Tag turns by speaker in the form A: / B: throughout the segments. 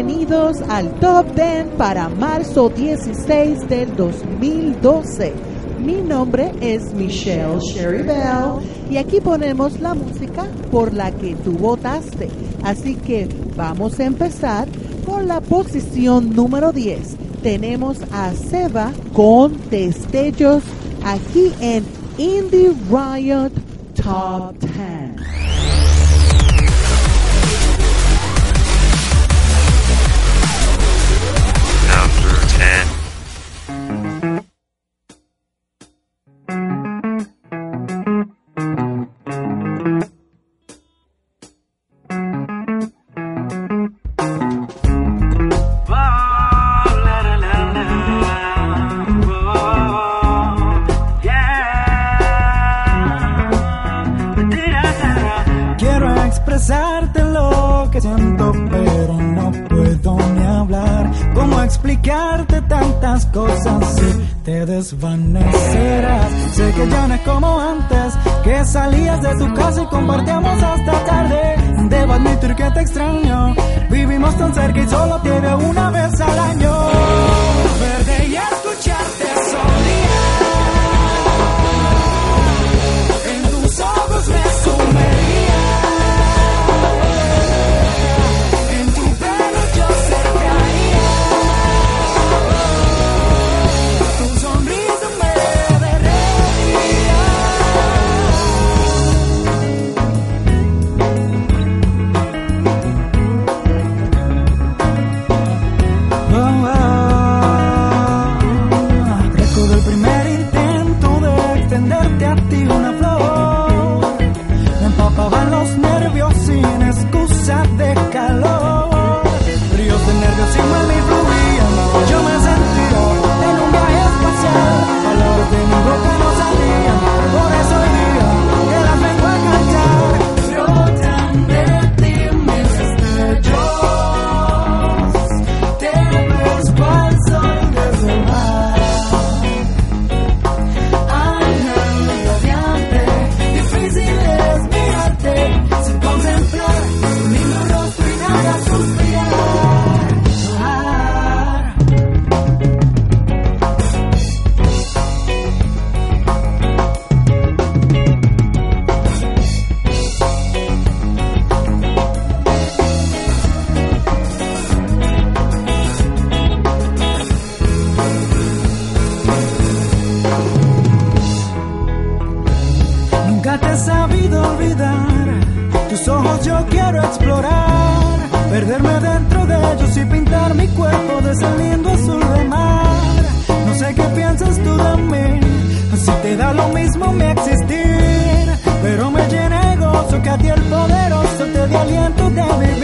A: Bienvenidos al Top 10 para marzo 16 del 2012. Mi nombre es Michelle Sherry Bell y aquí ponemos la música por la que tú votaste. Así que vamos a empezar con la posición número 10. Tenemos a Seba con Destellos aquí en Indie Riot Top 10.
B: Te da lo mismo mi existir. Pero me llena de gozo que a ti el poderoso te dio aliento de vivir.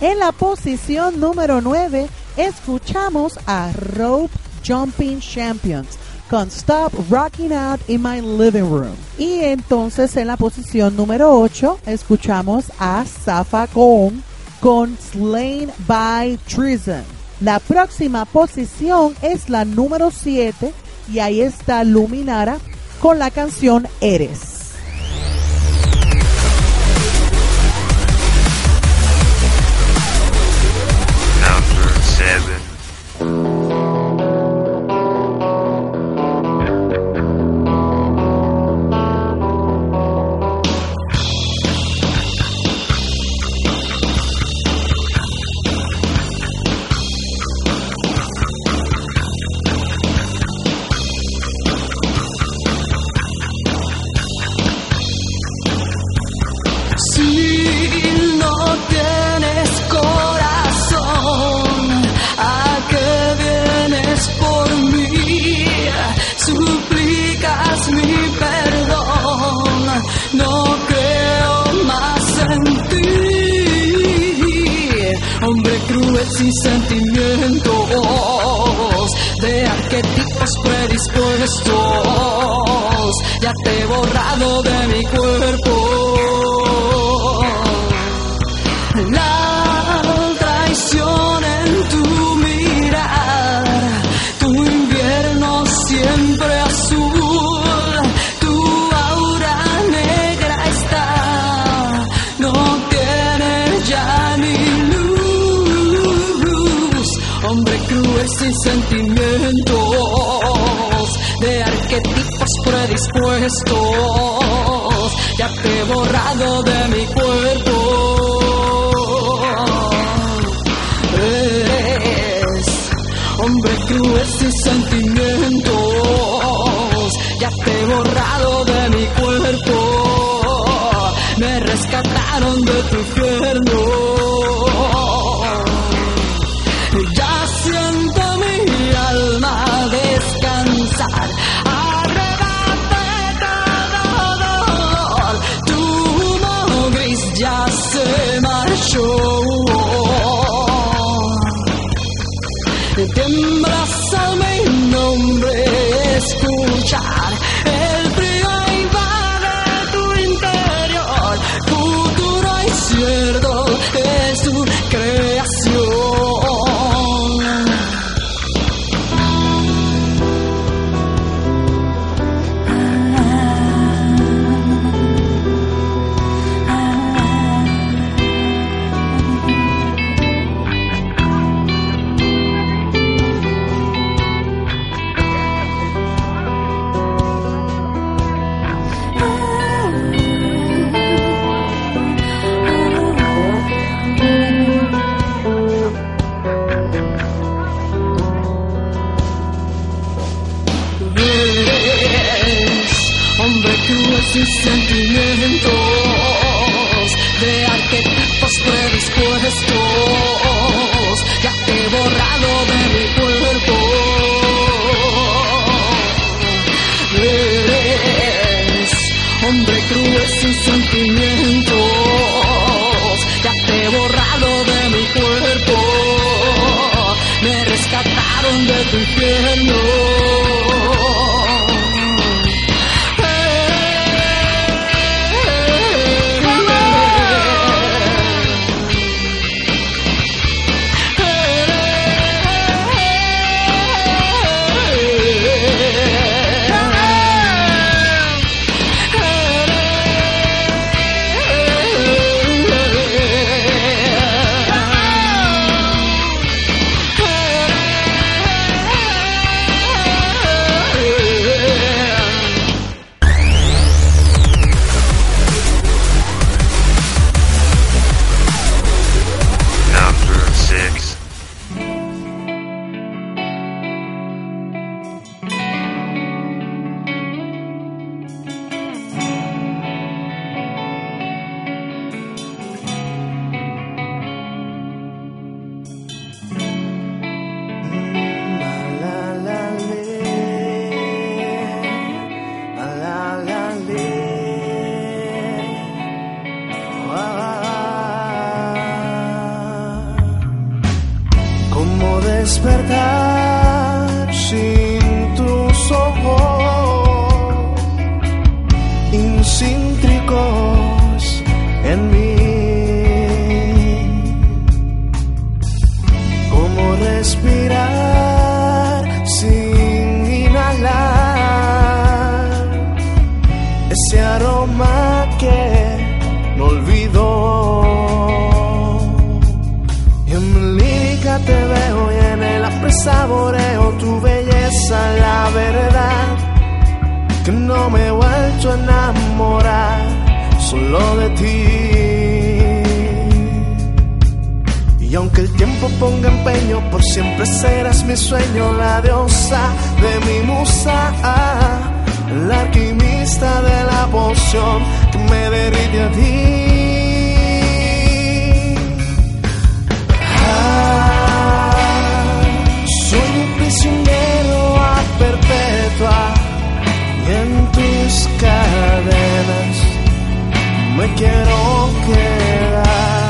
B: En
C: la posición número 9 escuchamos a Rope Jumping Champions con Stop Rocking Out in My Living Room. Y entonces en la posición número 8 escuchamos a Safa con con Slain by Treason. La próxima posición es la número 7 y ahí está Luminara con la canción Eres.
D: Sin sentimientos, de arquetipos predispuestos, ya te he borrado de mi cuerpo. Predispuestos, ya te he borrado de
E: despertar. enamorar solo de ti. Y aunque el tiempo ponga empeño, por siempre serás mi sueño, la diosa de mi musa, la alquimista de la poción que me derrite a ti. me quiero quedar.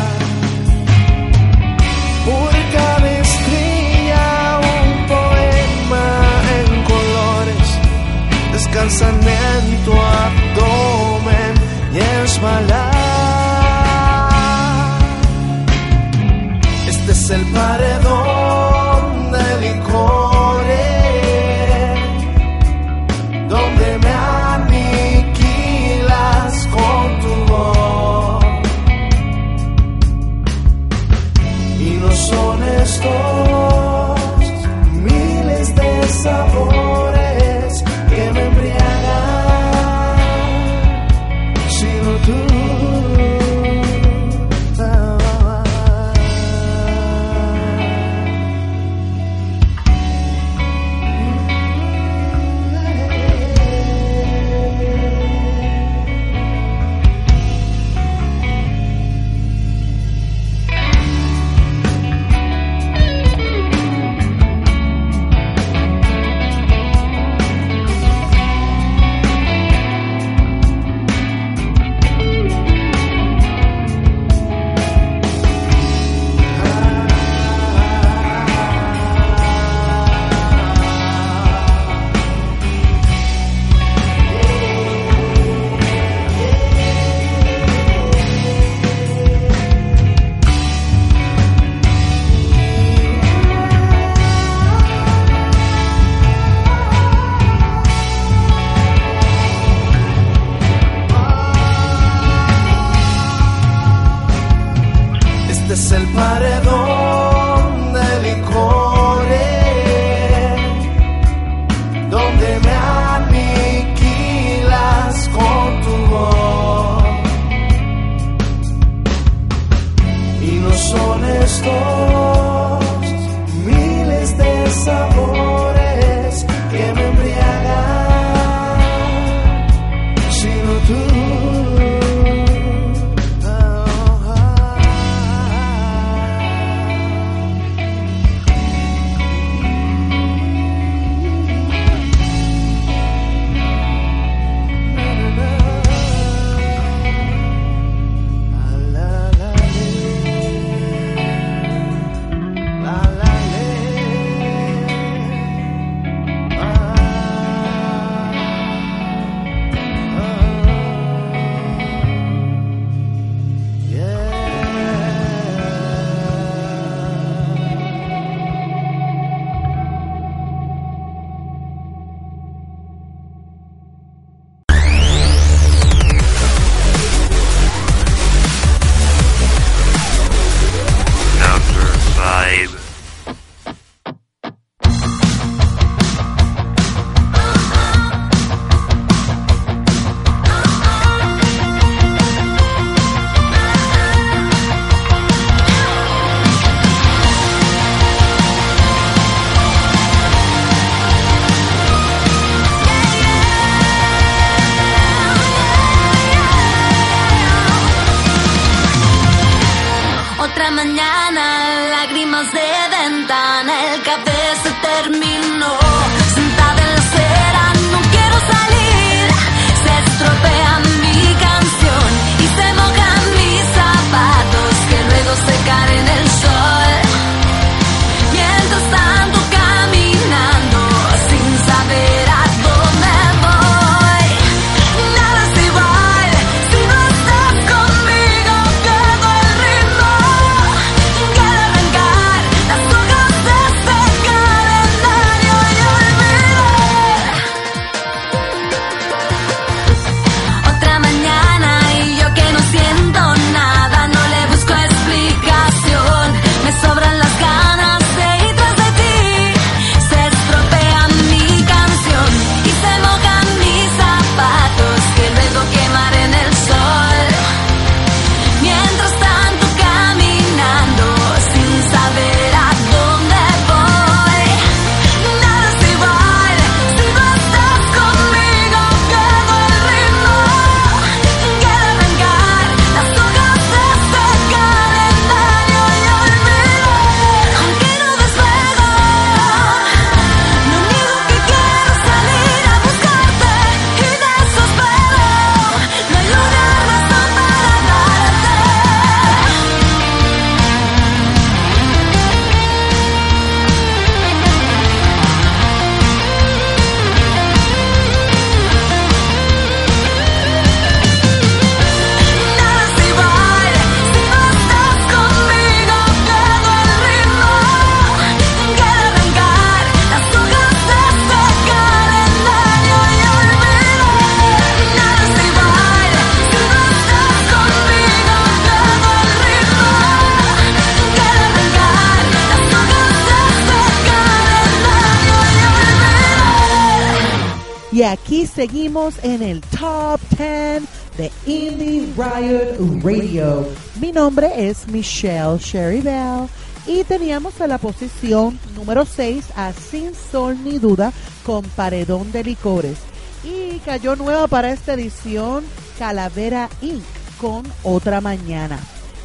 C: Aquí seguimos en el Top 10 de Indie Riot Radio. Mi nombre es Michelle Sherry Bell y teníamos en la posición número 6 a Sin Sol ni Duda con Paredón de Licores. Y cayó nueva para esta edición Calavera Inc. con Otra Mañana.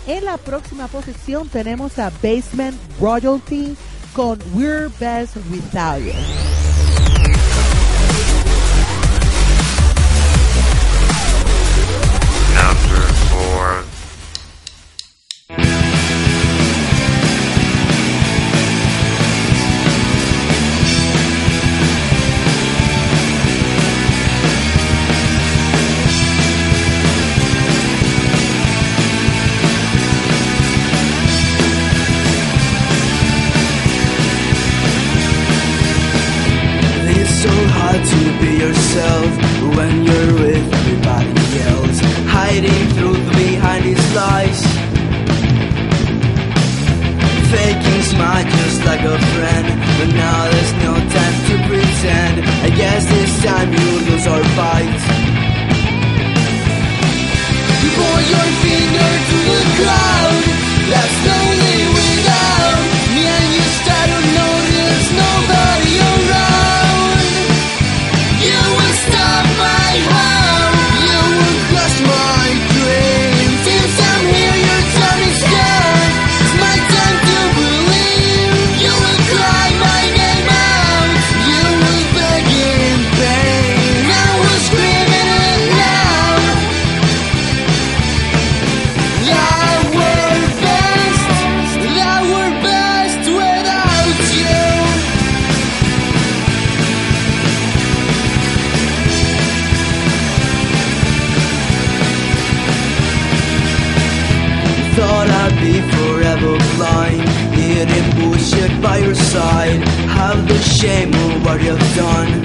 C: En la próxima posición tenemos a Basement Royalty con We're Best Without You.
F: To be yourself when you're with everybody else, hiding truth behind his lies. Faking smile just like a friend, but now there's no time to pretend. I guess this time you lose our fight. You point your finger to the crowd that's lonely without the shame of what you've done.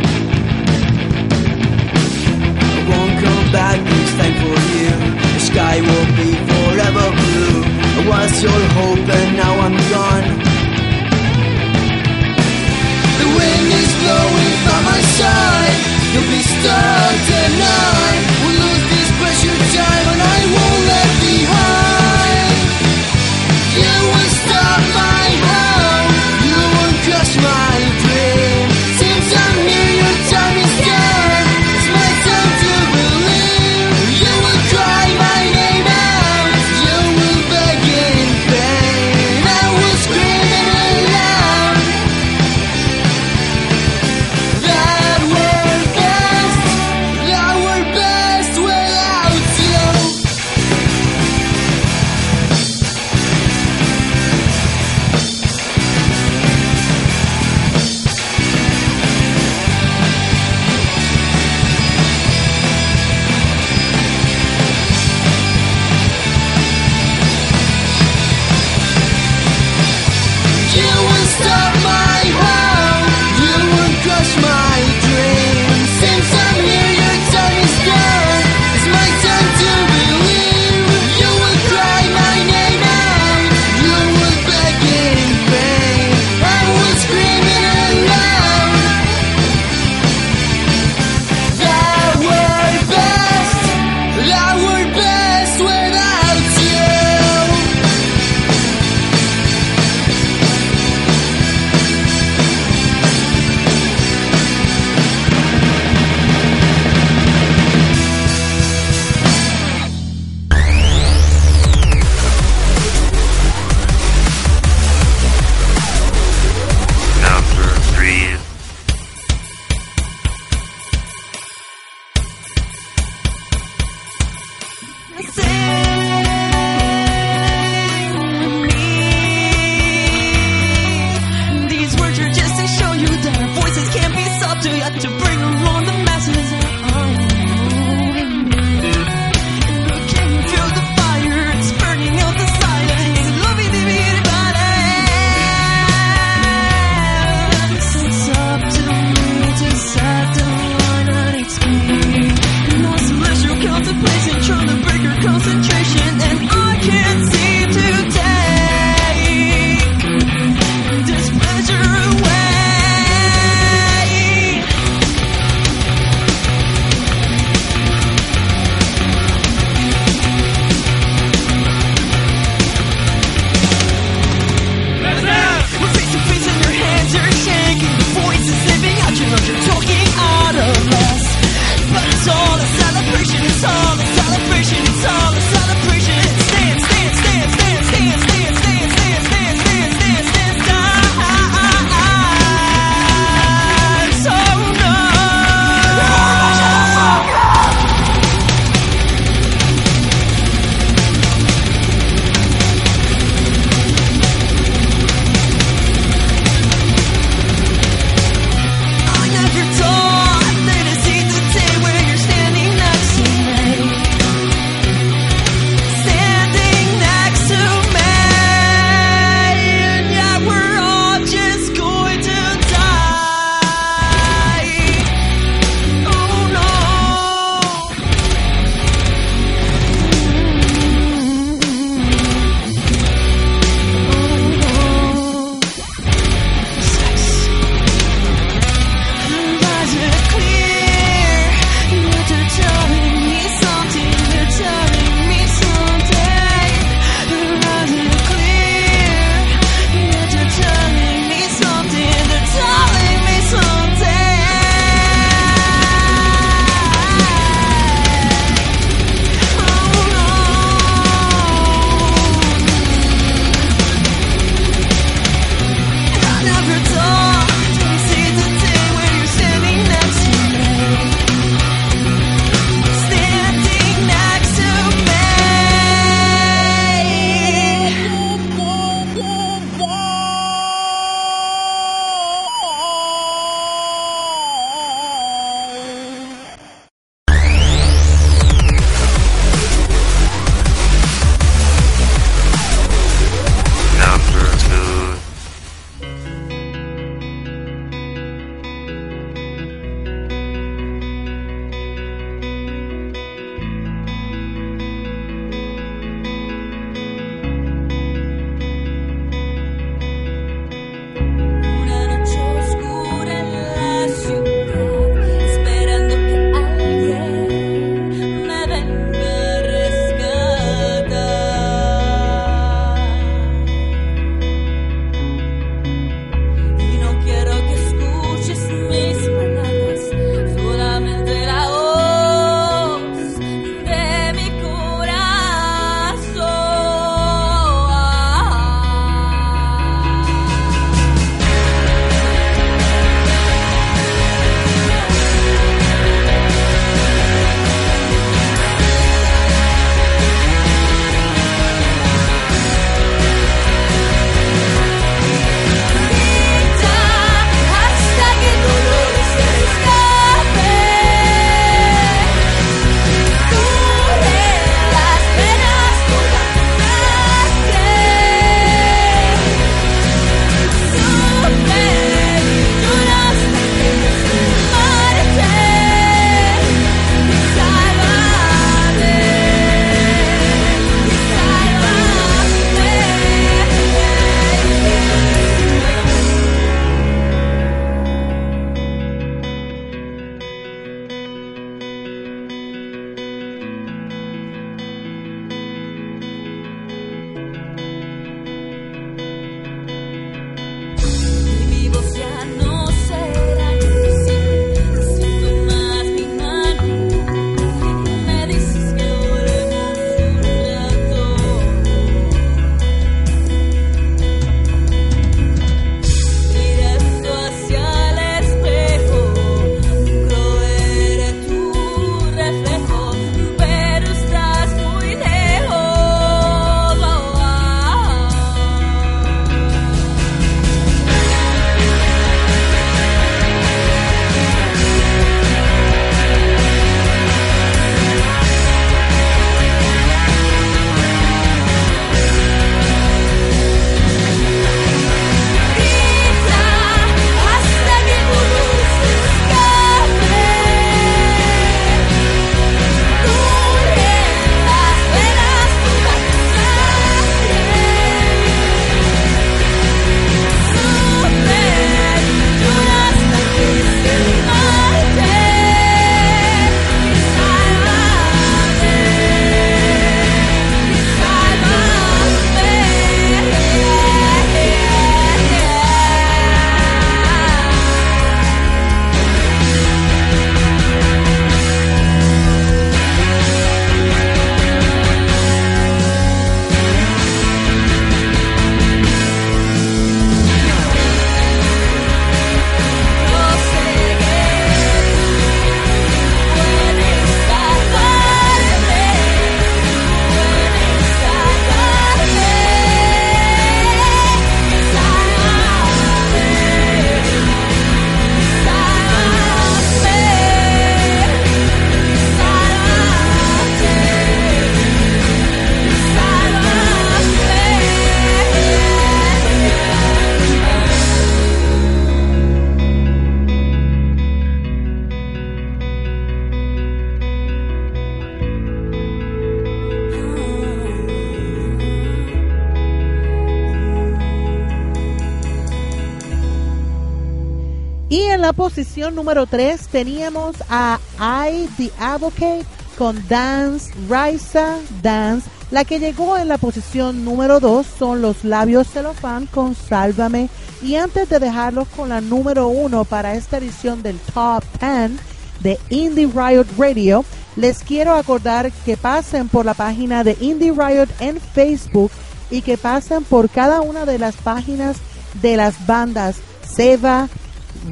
C: Posición número 3 teníamos a I, The Advocate con Dance, Raisa, Dance. La que llegó en la posición número 2 son los labios celofán con Sálvame. Y antes de dejarlos con la número 1 para esta edición del Top 10 de Indie Riot Radio, les quiero acordar que pasen por la página de Indie Riot en Facebook y que pasen por cada una de las páginas de las bandas Seva,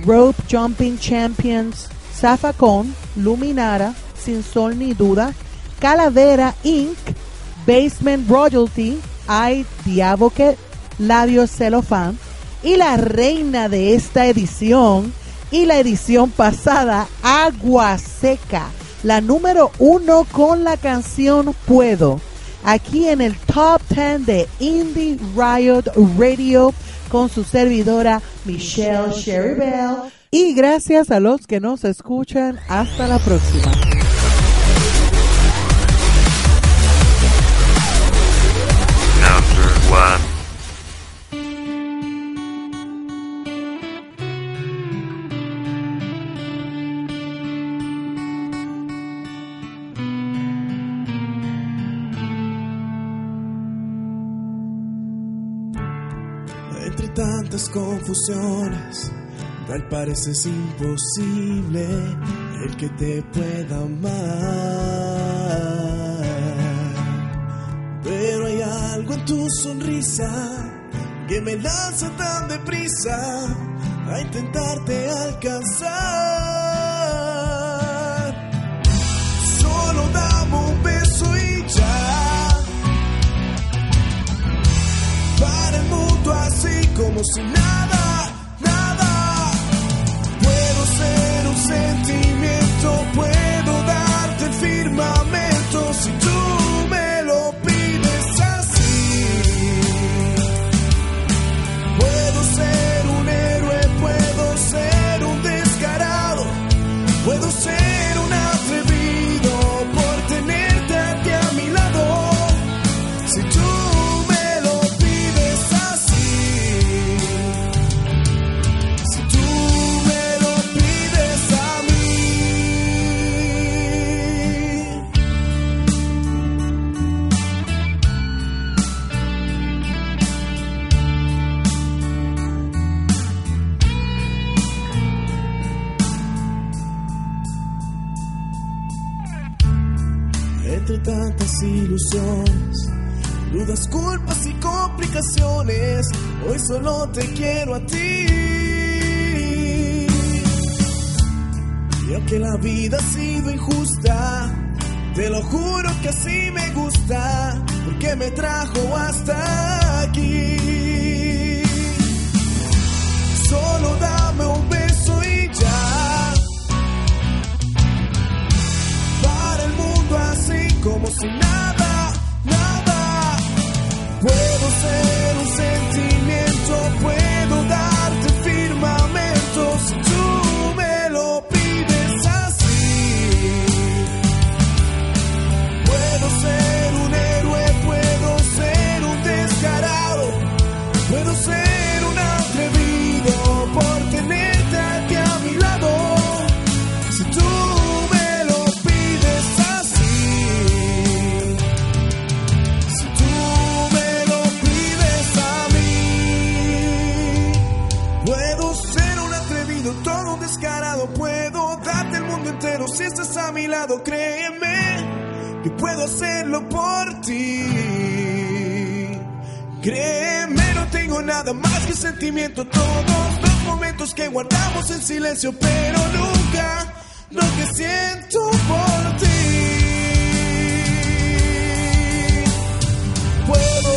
C: Rope Jumping Champions, Zafacón, Luminara, Sin Sol ni Duda, Calavera Inc., Basement Royalty, I Advocate, Labios Celofán y la reina de esta edición y la edición pasada, Agua Seca, la número uno con la canción Puedo, aquí en el top 10 de Indie Riot Radio con su servidora Michelle Sherry Bell. Y gracias a los que nos escuchan. Hasta la próxima.
G: Entre tantas confusiones, tal parece imposible el que te pueda amar. Pero hay algo en tu sonrisa que me lanza tan deprisa a intentarte alcanzar. Como si nada, nada. Puedo ser un sentimiento, Entre tantas ilusiones, dudas, culpas y complicaciones, hoy solo te quiero a ti. Y aunque la vida ha sido injusta, te lo juro que así me gusta, porque me trajo hasta aquí. Solo dame como si nada, nada. Puedo ser un sentimiento, puedo darte entero si estás a mi lado, créeme, que puedo hacerlo por ti. Créeme, no tengo nada más que sentimiento, todos los momentos que guardamos en silencio, pero nunca lo que siento por ti. Puedo